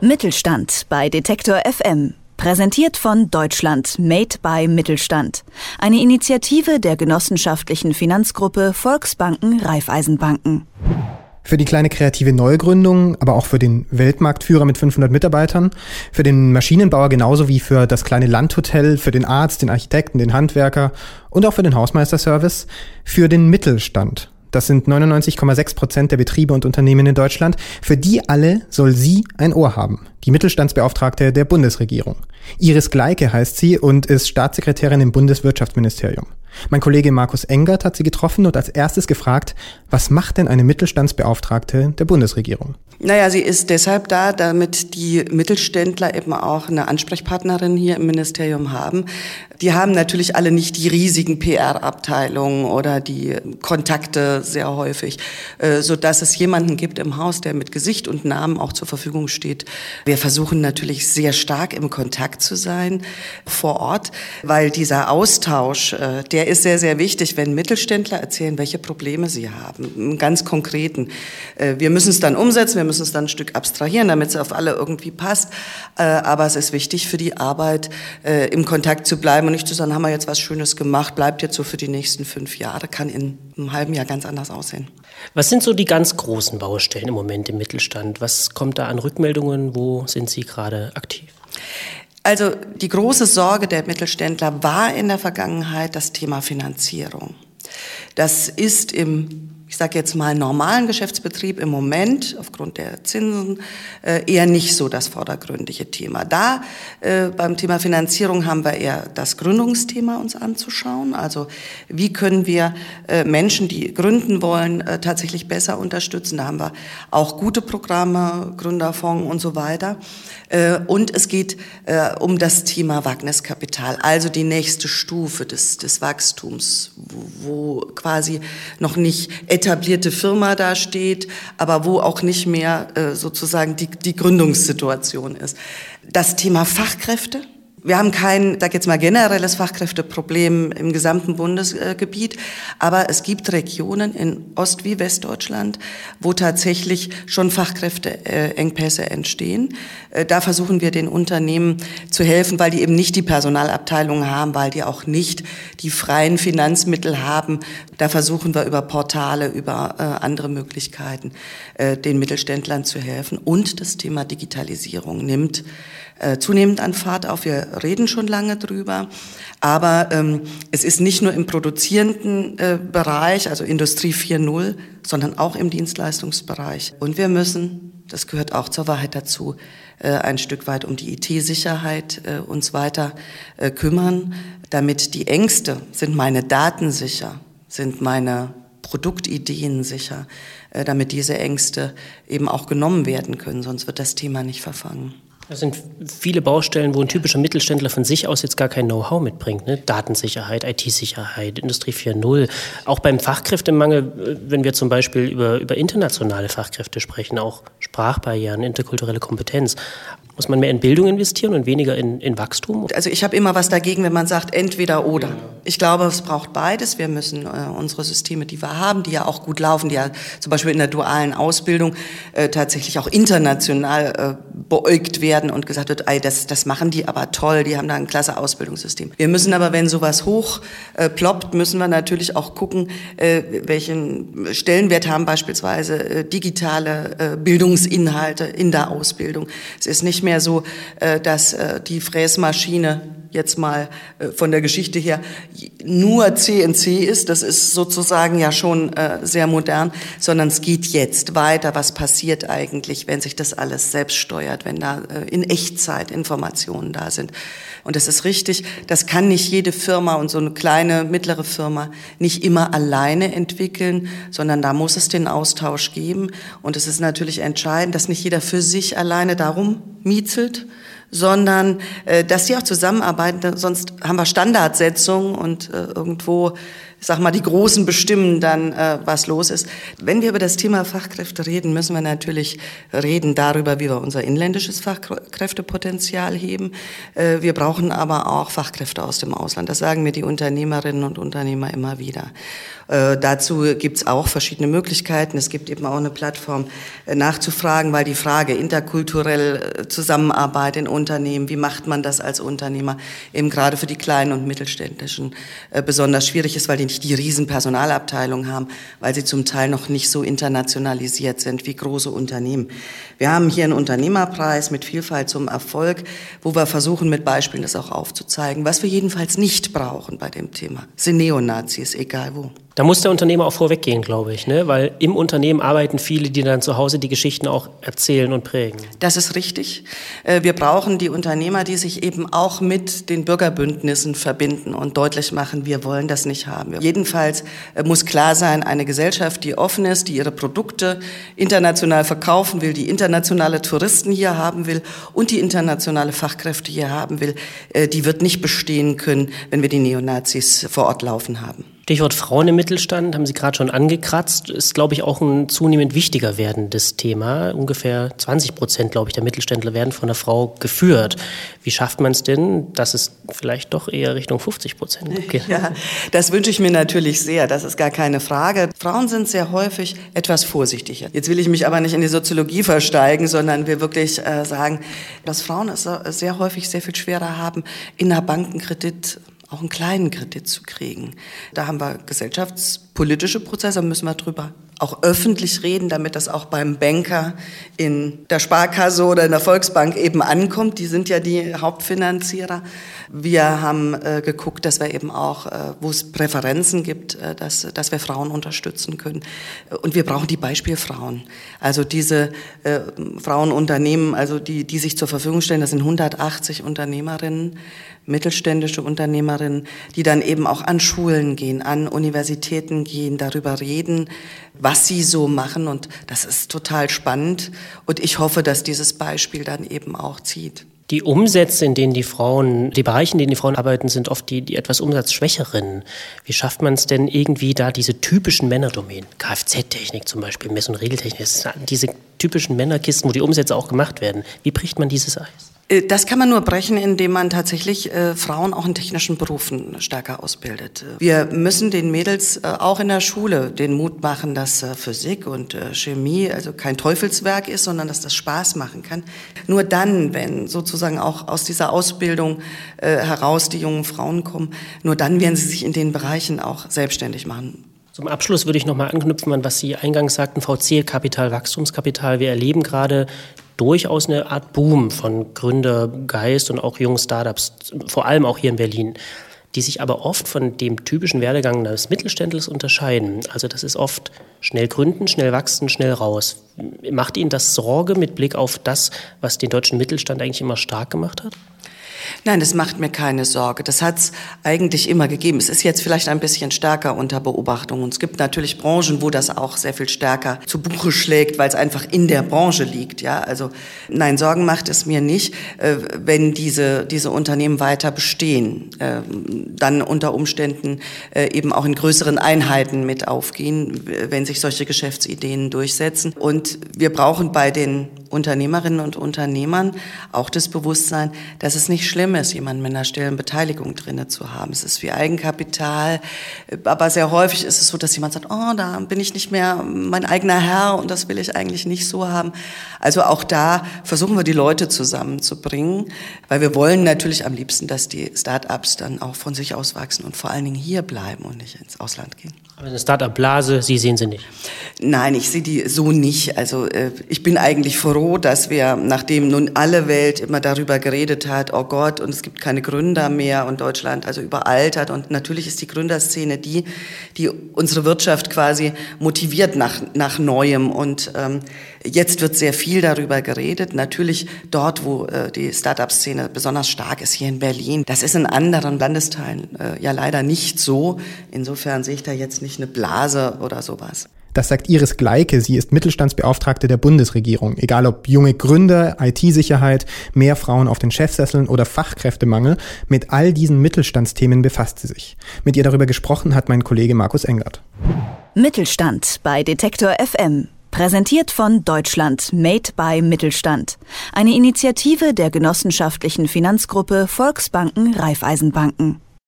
Mittelstand bei Detektor FM. Präsentiert von Deutschland Made by Mittelstand. Eine Initiative der genossenschaftlichen Finanzgruppe Volksbanken Raiffeisenbanken. Für die kleine kreative Neugründung, aber auch für den Weltmarktführer mit 500 Mitarbeitern, für den Maschinenbauer genauso wie für das kleine Landhotel, für den Arzt, den Architekten, den Handwerker und auch für den Hausmeisterservice, für den Mittelstand. Das sind 99,6 Prozent der Betriebe und Unternehmen in Deutschland. Für die alle soll sie ein Ohr haben. Die Mittelstandsbeauftragte der Bundesregierung. Iris Gleike heißt sie und ist Staatssekretärin im Bundeswirtschaftsministerium. Mein Kollege Markus Engert hat sie getroffen und als erstes gefragt, was macht denn eine Mittelstandsbeauftragte der Bundesregierung? Naja, sie ist deshalb da, damit die Mittelständler eben auch eine Ansprechpartnerin hier im Ministerium haben. Die haben natürlich alle nicht die riesigen PR-Abteilungen oder die Kontakte sehr häufig, äh, so dass es jemanden gibt im Haus, der mit Gesicht und Namen auch zur Verfügung steht. Wir versuchen natürlich sehr stark im Kontakt zu sein vor Ort, weil dieser Austausch, äh, der ist sehr, sehr wichtig, wenn Mittelständler erzählen, welche Probleme sie haben, im ganz konkreten. Äh, wir müssen es dann umsetzen, wir müssen es dann ein Stück abstrahieren, damit es auf alle irgendwie passt. Äh, aber es ist wichtig für die Arbeit, äh, im Kontakt zu bleiben und nicht zu sagen, haben wir jetzt was Schönes gemacht, bleibt jetzt so für die nächsten fünf Jahre, kann in einem halben Jahr ganz anders aussehen. Was sind so die ganz großen Baustellen im Moment im Mittelstand? Was kommt da an Rückmeldungen? Wo sind Sie gerade aktiv? Also die große Sorge der Mittelständler war in der Vergangenheit das Thema Finanzierung. Das ist im ich sage jetzt mal, normalen Geschäftsbetrieb im Moment aufgrund der Zinsen äh, eher nicht so das vordergründige Thema. Da äh, beim Thema Finanzierung haben wir eher das Gründungsthema uns anzuschauen. Also wie können wir äh, Menschen, die gründen wollen, äh, tatsächlich besser unterstützen. Da haben wir auch gute Programme, Gründerfonds und so weiter. Äh, und es geht äh, um das Thema Wagniskapital, also die nächste Stufe des, des Wachstums, wo, wo quasi noch nicht etablierte Firma da steht, aber wo auch nicht mehr äh, sozusagen die, die Gründungssituation ist. Das Thema Fachkräfte wir haben kein, sag jetzt mal, generelles Fachkräfteproblem im gesamten Bundesgebiet, aber es gibt Regionen in Ost- wie Westdeutschland, wo tatsächlich schon Fachkräfteengpässe entstehen. Äh, da versuchen wir den Unternehmen zu helfen, weil die eben nicht die Personalabteilung haben, weil die auch nicht die freien Finanzmittel haben. Da versuchen wir über Portale, über äh, andere Möglichkeiten, äh, den Mittelständlern zu helfen. Und das Thema Digitalisierung nimmt äh, zunehmend an Fahrt auf. Wir reden schon lange drüber. Aber ähm, es ist nicht nur im produzierenden äh, Bereich, also Industrie 4.0, sondern auch im Dienstleistungsbereich. Und wir müssen, das gehört auch zur Wahrheit dazu, äh, ein Stück weit um die IT-Sicherheit äh, uns weiter äh, kümmern, damit die Ängste, sind meine Daten sicher, sind meine Produktideen sicher, äh, damit diese Ängste eben auch genommen werden können, sonst wird das Thema nicht verfangen. Das sind viele Baustellen, wo ein typischer Mittelständler von sich aus jetzt gar kein Know-how mitbringt. Ne? Datensicherheit, IT-Sicherheit, Industrie 4.0. Auch beim Fachkräftemangel, äh, wenn wir zum Beispiel über, über internationale Fachkräfte sprechen, auch Sprachbarrieren, interkulturelle Kompetenz. Muss man mehr in Bildung investieren und weniger in, in Wachstum? Also ich habe immer was dagegen, wenn man sagt entweder oder. Ich glaube, es braucht beides. Wir müssen äh, unsere Systeme, die wir haben, die ja auch gut laufen, die ja zum Beispiel in der dualen Ausbildung äh, tatsächlich auch international äh, beäugt werden und gesagt wird, ey, das, das machen die aber toll, die haben da ein klasse Ausbildungssystem. Wir müssen aber, wenn sowas hoch äh, ploppt, müssen wir natürlich auch gucken, äh, welchen Stellenwert haben beispielsweise äh, digitale äh, Bildungsinhalte in der Ausbildung. Es ist nicht mehr so, äh, dass äh, die Fräsmaschine jetzt mal äh, von der Geschichte her nur CNC ist, das ist sozusagen ja schon äh, sehr modern, sondern es geht jetzt weiter. Was passiert eigentlich, wenn sich das alles selbst steuert, wenn da äh, in Echtzeit Informationen da sind? Und das ist richtig, das kann nicht jede Firma und so eine kleine, mittlere Firma nicht immer alleine entwickeln, sondern da muss es den Austausch geben. Und es ist natürlich entscheidend, dass nicht jeder für sich alleine darum miezelt, sondern äh, dass sie auch zusammenarbeiten, sonst haben wir Standardsetzungen und äh, irgendwo ich sag mal, die Großen bestimmen dann, äh, was los ist. Wenn wir über das Thema Fachkräfte reden, müssen wir natürlich reden darüber, wie wir unser inländisches Fachkräftepotenzial heben. Äh, wir brauchen aber auch Fachkräfte aus dem Ausland. Das sagen mir die Unternehmerinnen und Unternehmer immer wieder. Äh, dazu gibt es auch verschiedene Möglichkeiten. Es gibt eben auch eine Plattform äh, nachzufragen, weil die Frage interkulturell äh, Zusammenarbeit in Unternehmen, wie macht man das als Unternehmer, eben gerade für die kleinen und mittelständischen äh, besonders schwierig ist, weil die nicht die riesen Personalabteilungen haben, weil sie zum Teil noch nicht so internationalisiert sind wie große Unternehmen. Wir haben hier einen Unternehmerpreis mit Vielfalt zum Erfolg, wo wir versuchen, mit Beispielen das auch aufzuzeigen. Was wir jedenfalls nicht brauchen bei dem Thema, sind Neonazis, egal wo. Da muss der Unternehmer auch vorweggehen, glaube ich, ne? weil im Unternehmen arbeiten viele, die dann zu Hause die Geschichten auch erzählen und prägen. Das ist richtig. Äh, wir brauchen die Unternehmer, die sich eben auch mit den Bürgerbündnissen verbinden und deutlich machen, wir wollen das nicht haben. Jedenfalls äh, muss klar sein, eine Gesellschaft, die offen ist, die ihre Produkte international verkaufen will, die internationale Touristen hier haben will und die internationale Fachkräfte hier haben will, äh, die wird nicht bestehen können, wenn wir die Neonazis vor Ort laufen haben. Stichwort Frauen im Mittelstand haben Sie gerade schon angekratzt, ist, glaube ich, auch ein zunehmend wichtiger werdendes Thema. Ungefähr 20 Prozent, glaube ich, der Mittelständler werden von einer Frau geführt. Wie schafft man es denn, dass es vielleicht doch eher Richtung 50 Prozent geht? Ja, das wünsche ich mir natürlich sehr, das ist gar keine Frage. Frauen sind sehr häufig etwas vorsichtiger. Jetzt will ich mich aber nicht in die Soziologie versteigen, sondern wir wirklich äh, sagen, dass Frauen es sehr häufig sehr viel schwerer haben, in einer Bankenkredit auch einen kleinen Kredit zu kriegen. Da haben wir gesellschaftspolitische Prozesse, müssen wir drüber auch öffentlich reden, damit das auch beim Banker in der Sparkasse oder in der Volksbank eben ankommt. Die sind ja die Hauptfinanzierer. Wir haben äh, geguckt, dass wir eben auch, äh, wo es Präferenzen gibt, äh, dass, dass wir Frauen unterstützen können. Und wir brauchen die Beispielfrauen. Also diese äh, Frauenunternehmen, also die, die sich zur Verfügung stellen, das sind 180 Unternehmerinnen, mittelständische Unternehmerinnen, die dann eben auch an Schulen gehen, an Universitäten gehen, darüber reden, was sie so machen. Und das ist total spannend. Und ich hoffe, dass dieses Beispiel dann eben auch zieht. Die Umsätze, in denen die Frauen, die Bereiche, in denen die Frauen arbeiten, sind oft die, die etwas umsatzschwächeren. Wie schafft man es denn irgendwie da diese typischen Männerdomänen, Kfz-Technik zum Beispiel, Mess- und Regeltechnik, diese typischen Männerkisten, wo die Umsätze auch gemacht werden. Wie bricht man dieses Eis? Äh, das kann man nur brechen, indem man tatsächlich äh, Frauen auch in technischen Berufen stärker ausbildet. Wir müssen den Mädels äh, auch in der Schule den Mut machen, dass Physik und Chemie also kein Teufelswerk ist, sondern dass das Spaß machen kann. Nur dann, wenn sozusagen auch aus dieser Ausbildung heraus die jungen Frauen kommen, nur dann werden sie sich in den Bereichen auch selbstständig machen. Zum Abschluss würde ich noch mal anknüpfen an was Sie eingangs sagten, VC-Kapital, Wachstumskapital. Wir erleben gerade durchaus eine Art Boom von Gründergeist und auch jungen Startups, vor allem auch hier in Berlin, die sich aber oft von dem typischen Werdegang des Mittelständlers unterscheiden. Also das ist oft schnell gründen, schnell wachsen, schnell raus. Macht Ihnen das Sorge mit Blick auf das, was den deutschen Mittelstand eigentlich immer stark gemacht hat? Nein, das macht mir keine Sorge. Das hat es eigentlich immer gegeben. Es ist jetzt vielleicht ein bisschen stärker unter Beobachtung. Und es gibt natürlich Branchen, wo das auch sehr viel stärker zu Buche schlägt, weil es einfach in der Branche liegt. Ja, also nein, Sorgen macht es mir nicht, äh, wenn diese diese Unternehmen weiter bestehen, äh, dann unter Umständen äh, eben auch in größeren Einheiten mit aufgehen, wenn sich solche Geschäftsideen durchsetzen. Und wir brauchen bei den Unternehmerinnen und Unternehmern auch das Bewusstsein, dass es nicht schlimm ist, jemanden mit einer stillen Beteiligung drinne zu haben. Es ist wie Eigenkapital, aber sehr häufig ist es so, dass jemand sagt, oh, da bin ich nicht mehr mein eigener Herr und das will ich eigentlich nicht so haben. Also auch da versuchen wir die Leute zusammenzubringen, weil wir wollen natürlich am liebsten, dass die Start-ups dann auch von sich aus wachsen und vor allen Dingen hier bleiben und nicht ins Ausland gehen. Aber eine Start-up-Blase, Sie sehen sie nicht? Nein, ich sehe die so nicht. Also äh, ich bin eigentlich froh, dass wir, nachdem nun alle Welt immer darüber geredet hat, oh Gott, und es gibt keine Gründer mehr und Deutschland also überaltert und natürlich ist die Gründerszene die, die unsere Wirtschaft quasi motiviert nach, nach Neuem und ähm, Jetzt wird sehr viel darüber geredet. Natürlich dort, wo äh, die Start-up-Szene besonders stark ist, hier in Berlin. Das ist in anderen Landesteilen äh, ja leider nicht so. Insofern sehe ich da jetzt nicht eine Blase oder sowas. Das sagt Iris Gleike. Sie ist Mittelstandsbeauftragte der Bundesregierung. Egal ob junge Gründer, IT-Sicherheit, mehr Frauen auf den Chefsesseln oder Fachkräftemangel, mit all diesen Mittelstandsthemen befasst sie sich. Mit ihr darüber gesprochen hat mein Kollege Markus Engert. Mittelstand bei Detektor FM. Präsentiert von Deutschland Made by Mittelstand. Eine Initiative der genossenschaftlichen Finanzgruppe Volksbanken Raiffeisenbanken.